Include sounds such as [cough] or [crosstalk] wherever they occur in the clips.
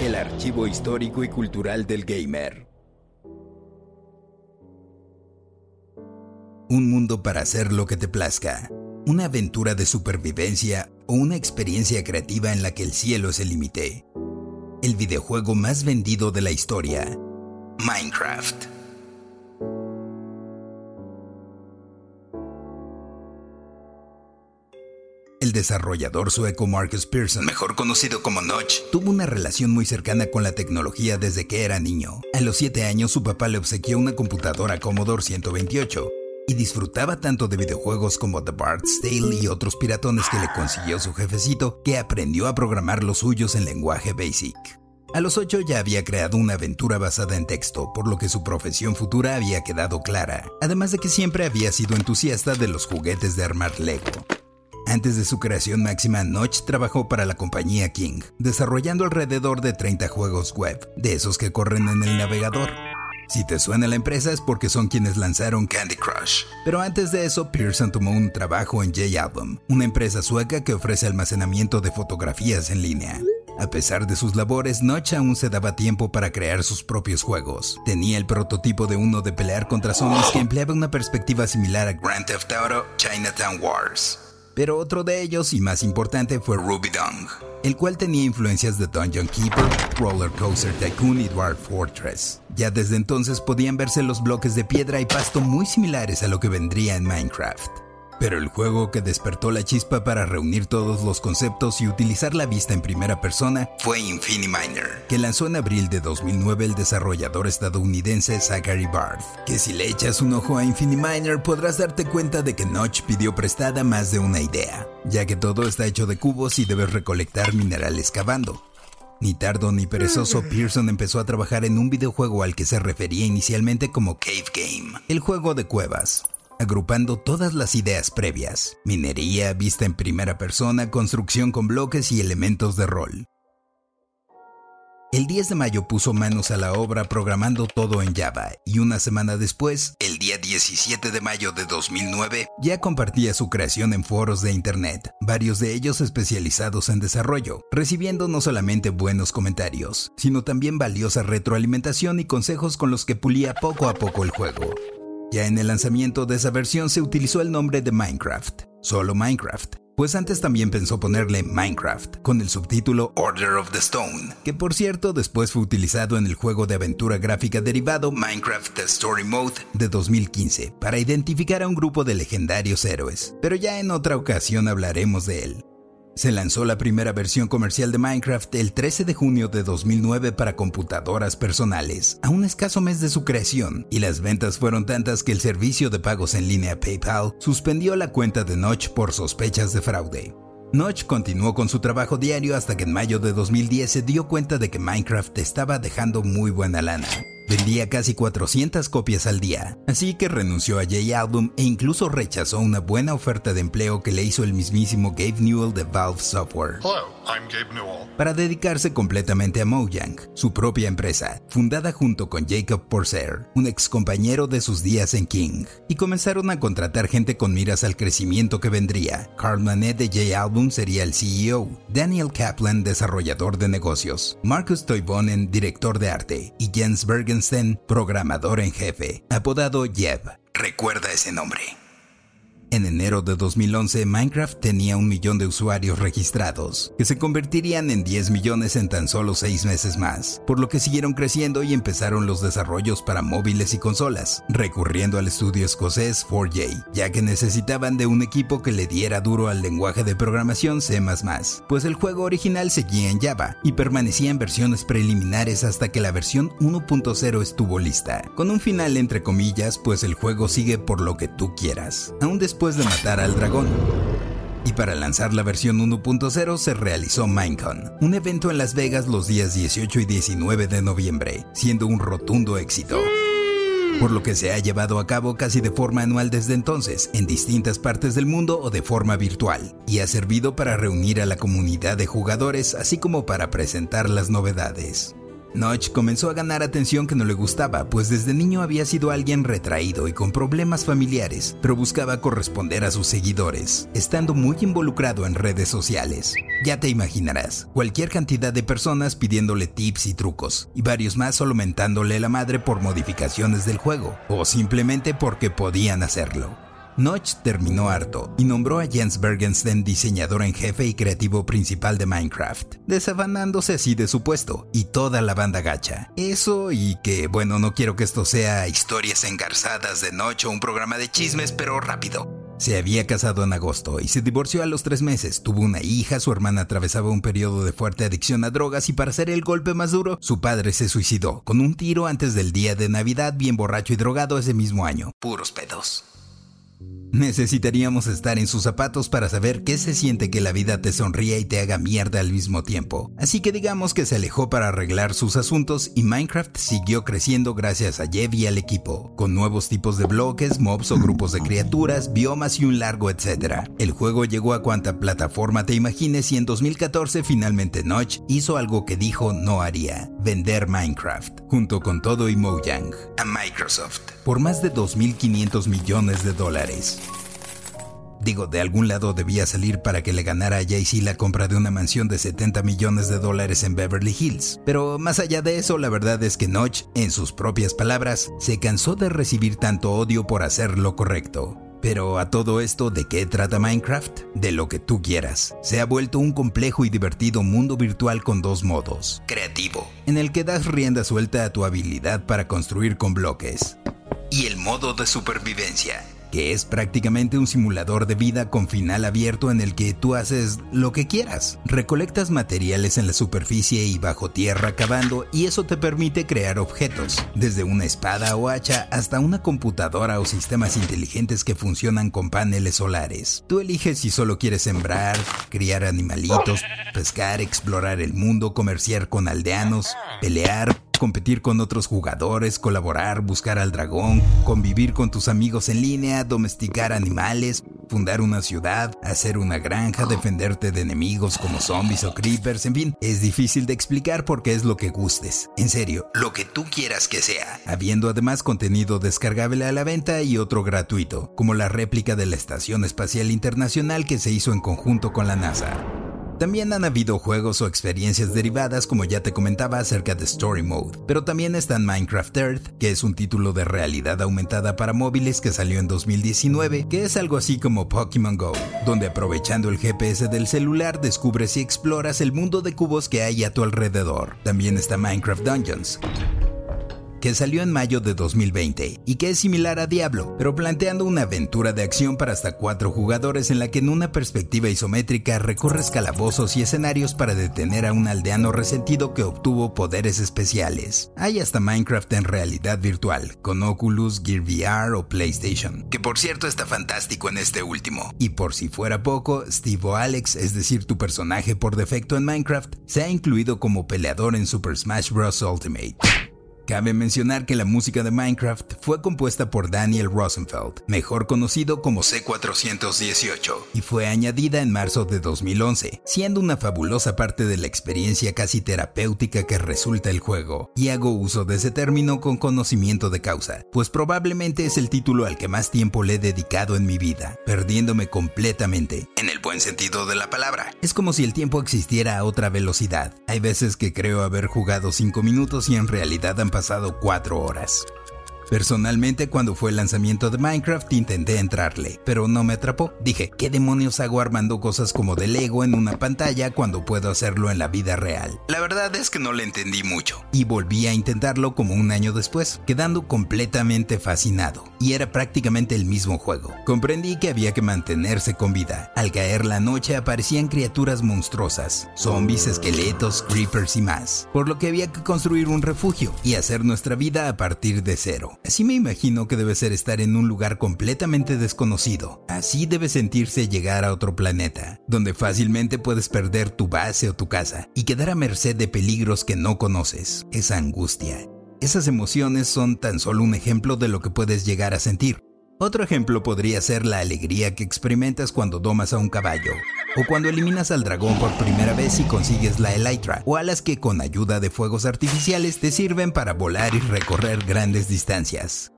El archivo histórico y cultural del gamer. Un mundo para hacer lo que te plazca. Una aventura de supervivencia o una experiencia creativa en la que el cielo es el límite. El videojuego más vendido de la historia. Minecraft. Desarrollador sueco Marcus Pearson, mejor conocido como Notch, tuvo una relación muy cercana con la tecnología desde que era niño. A los 7 años su papá le obsequió una computadora Commodore 128 y disfrutaba tanto de videojuegos como The Bard's Tale y otros piratones que le consiguió su jefecito que aprendió a programar los suyos en lenguaje BASIC. A los 8 ya había creado una aventura basada en texto, por lo que su profesión futura había quedado clara, además de que siempre había sido entusiasta de los juguetes de armar Lego. Antes de su creación máxima, Notch trabajó para la compañía King, desarrollando alrededor de 30 juegos web, de esos que corren en el navegador. Si te suena la empresa es porque son quienes lanzaron Candy Crush. Pero antes de eso, Pearson tomó un trabajo en J-Album, una empresa sueca que ofrece almacenamiento de fotografías en línea. A pesar de sus labores, Notch aún se daba tiempo para crear sus propios juegos. Tenía el prototipo de uno de pelear contra zombies que empleaba una perspectiva similar a Grand Theft Auto Chinatown Wars pero otro de ellos y más importante fue Ruby Dung, el cual tenía influencias de Dungeon Keeper, Roller Coaster Tycoon y Dwarf Fortress. Ya desde entonces podían verse los bloques de piedra y pasto muy similares a lo que vendría en Minecraft. Pero el juego que despertó la chispa para reunir todos los conceptos y utilizar la vista en primera persona fue Infiniminer, que lanzó en abril de 2009 el desarrollador estadounidense Zachary Barth. Que si le echas un ojo a Infiniminer podrás darte cuenta de que Notch pidió prestada más de una idea, ya que todo está hecho de cubos y debes recolectar minerales cavando. Ni tardo ni perezoso, [laughs] Pearson empezó a trabajar en un videojuego al que se refería inicialmente como Cave Game, el juego de cuevas agrupando todas las ideas previas, minería, vista en primera persona, construcción con bloques y elementos de rol. El 10 de mayo puso manos a la obra programando todo en Java y una semana después, el día 17 de mayo de 2009, ya compartía su creación en foros de Internet, varios de ellos especializados en desarrollo, recibiendo no solamente buenos comentarios, sino también valiosa retroalimentación y consejos con los que pulía poco a poco el juego. Ya en el lanzamiento de esa versión se utilizó el nombre de Minecraft, solo Minecraft, pues antes también pensó ponerle Minecraft, con el subtítulo Order of the Stone, que por cierto después fue utilizado en el juego de aventura gráfica derivado Minecraft The Story Mode de 2015, para identificar a un grupo de legendarios héroes, pero ya en otra ocasión hablaremos de él. Se lanzó la primera versión comercial de Minecraft el 13 de junio de 2009 para computadoras personales, a un escaso mes de su creación, y las ventas fueron tantas que el servicio de pagos en línea PayPal suspendió la cuenta de Notch por sospechas de fraude. Notch continuó con su trabajo diario hasta que en mayo de 2010 se dio cuenta de que Minecraft estaba dejando muy buena lana. Vendía casi 400 copias al día, así que renunció a J-Album e incluso rechazó una buena oferta de empleo que le hizo el mismísimo Gabe Newell de Valve Software. Para dedicarse completamente a Mojang, su propia empresa, fundada junto con Jacob Porser, un ex compañero de sus días en King, y comenzaron a contratar gente con miras al crecimiento que vendría. Carl Manet de J-Album sería el CEO, Daniel Kaplan, desarrollador de negocios, Marcus Toivonen, director de arte, y Jens Programador en jefe, apodado Jeb. Recuerda ese nombre. En enero de 2011, Minecraft tenía un millón de usuarios registrados, que se convertirían en 10 millones en tan solo 6 meses más, por lo que siguieron creciendo y empezaron los desarrollos para móviles y consolas, recurriendo al estudio escocés 4J, ya que necesitaban de un equipo que le diera duro al lenguaje de programación C++, pues el juego original seguía en Java y permanecía en versiones preliminares hasta que la versión 1.0 estuvo lista, con un final entre comillas, pues el juego sigue por lo que tú quieras. Aún después después de matar al dragón. Y para lanzar la versión 1.0 se realizó Minecon, un evento en Las Vegas los días 18 y 19 de noviembre, siendo un rotundo éxito. Por lo que se ha llevado a cabo casi de forma anual desde entonces, en distintas partes del mundo o de forma virtual, y ha servido para reunir a la comunidad de jugadores así como para presentar las novedades. Notch comenzó a ganar atención que no le gustaba, pues desde niño había sido alguien retraído y con problemas familiares, pero buscaba corresponder a sus seguidores, estando muy involucrado en redes sociales. Ya te imaginarás, cualquier cantidad de personas pidiéndole tips y trucos, y varios más solo mentándole la madre por modificaciones del juego, o simplemente porque podían hacerlo. Notch terminó harto y nombró a Jens Bergensten diseñador en jefe y creativo principal de Minecraft, desafanándose así de su puesto y toda la banda gacha. Eso y que, bueno, no quiero que esto sea historias engarzadas de Notch o un programa de chismes, pero rápido. Se había casado en agosto y se divorció a los tres meses. Tuvo una hija, su hermana atravesaba un periodo de fuerte adicción a drogas y para hacer el golpe más duro, su padre se suicidó con un tiro antes del día de Navidad bien borracho y drogado ese mismo año. Puros pedos. Necesitaríamos estar en sus zapatos para saber qué se siente que la vida te sonría y te haga mierda al mismo tiempo. Así que digamos que se alejó para arreglar sus asuntos y Minecraft siguió creciendo gracias a Jev y al equipo, con nuevos tipos de bloques, mobs o grupos de criaturas, biomas y un largo etcétera. El juego llegó a cuanta plataforma te imagines y en 2014 finalmente Notch hizo algo que dijo no haría, vender Minecraft, junto con todo y Mojang, a Microsoft, por más de 2.500 millones de dólares. Digo, de algún lado debía salir para que le ganara a Jay-Z la compra de una mansión de 70 millones de dólares en Beverly Hills. Pero más allá de eso, la verdad es que Notch, en sus propias palabras, se cansó de recibir tanto odio por hacer lo correcto. Pero a todo esto, ¿de qué trata Minecraft? De lo que tú quieras. Se ha vuelto un complejo y divertido mundo virtual con dos modos. Creativo, en el que das rienda suelta a tu habilidad para construir con bloques. Y el modo de supervivencia, que es prácticamente un simulador de vida con final abierto en el que tú haces lo que quieras. Recolectas materiales en la superficie y bajo tierra cavando y eso te permite crear objetos, desde una espada o hacha hasta una computadora o sistemas inteligentes que funcionan con paneles solares. Tú eliges si solo quieres sembrar, criar animalitos, pescar, explorar el mundo, comerciar con aldeanos, pelear, competir con otros jugadores, colaborar, buscar al dragón, convivir con tus amigos en línea, domesticar animales, fundar una ciudad, hacer una granja, defenderte de enemigos como zombies o creepers, en fin, es difícil de explicar porque es lo que gustes. En serio, lo que tú quieras que sea, habiendo además contenido descargable a la venta y otro gratuito, como la réplica de la Estación Espacial Internacional que se hizo en conjunto con la NASA. También han habido juegos o experiencias derivadas como ya te comentaba acerca de Story Mode, pero también está Minecraft Earth, que es un título de realidad aumentada para móviles que salió en 2019, que es algo así como Pokémon Go, donde aprovechando el GPS del celular descubres y exploras el mundo de cubos que hay a tu alrededor. También está Minecraft Dungeons, que salió en mayo de 2020 y que es similar a Diablo, pero planteando una aventura de acción para hasta cuatro jugadores en la que en una perspectiva isométrica recorres calabozos y escenarios para detener a un aldeano resentido que obtuvo poderes especiales. Hay hasta Minecraft en realidad virtual, con Oculus, Gear VR o PlayStation, que por cierto está fantástico en este último. Y por si fuera poco, Steve o Alex, es decir, tu personaje por defecto en Minecraft, se ha incluido como peleador en Super Smash Bros. Ultimate. Cabe mencionar que la música de Minecraft fue compuesta por Daniel Rosenfeld, mejor conocido como C418, y fue añadida en marzo de 2011, siendo una fabulosa parte de la experiencia casi terapéutica que resulta el juego. Y hago uso de ese término con conocimiento de causa, pues probablemente es el título al que más tiempo le he dedicado en mi vida, perdiéndome completamente, en el buen sentido de la palabra. Es como si el tiempo existiera a otra velocidad. Hay veces que creo haber jugado 5 minutos y en realidad han pasado 4 horas. Personalmente, cuando fue el lanzamiento de Minecraft, intenté entrarle, pero no me atrapó. Dije, ¿qué demonios hago armando cosas como de Lego en una pantalla cuando puedo hacerlo en la vida real? La verdad es que no le entendí mucho, y volví a intentarlo como un año después, quedando completamente fascinado. Y era prácticamente el mismo juego. Comprendí que había que mantenerse con vida. Al caer la noche aparecían criaturas monstruosas, zombies, esqueletos, creepers y más, por lo que había que construir un refugio y hacer nuestra vida a partir de cero. Así me imagino que debe ser estar en un lugar completamente desconocido. Así debe sentirse llegar a otro planeta, donde fácilmente puedes perder tu base o tu casa y quedar a merced de peligros que no conoces. Esa angustia. Esas emociones son tan solo un ejemplo de lo que puedes llegar a sentir. Otro ejemplo podría ser la alegría que experimentas cuando domas a un caballo, o cuando eliminas al dragón por primera vez y consigues la Elytra, o alas que con ayuda de fuegos artificiales te sirven para volar y recorrer grandes distancias.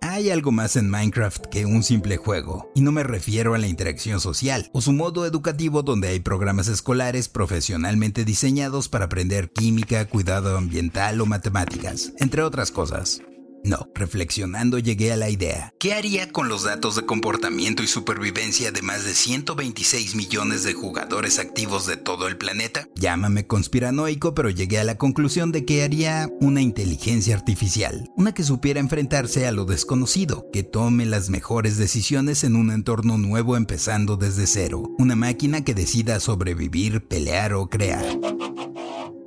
Hay algo más en Minecraft que un simple juego, y no me refiero a la interacción social o su modo educativo donde hay programas escolares profesionalmente diseñados para aprender química, cuidado ambiental o matemáticas, entre otras cosas. No, reflexionando llegué a la idea, ¿qué haría con los datos de comportamiento y supervivencia de más de 126 millones de jugadores activos de todo el planeta? Llámame conspiranoico, pero llegué a la conclusión de que haría una inteligencia artificial, una que supiera enfrentarse a lo desconocido, que tome las mejores decisiones en un entorno nuevo empezando desde cero, una máquina que decida sobrevivir, pelear o crear.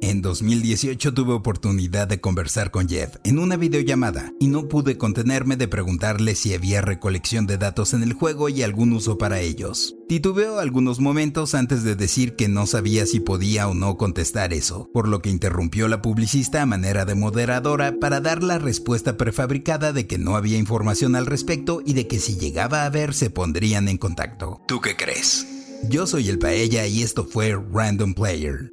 En 2018 tuve oportunidad de conversar con Jeff en una videollamada y no pude contenerme de preguntarle si había recolección de datos en el juego y algún uso para ellos. Titubeó algunos momentos antes de decir que no sabía si podía o no contestar eso, por lo que interrumpió la publicista a manera de moderadora para dar la respuesta prefabricada de que no había información al respecto y de que si llegaba a ver se pondrían en contacto. ¿Tú qué crees? Yo soy el Paella y esto fue Random Player.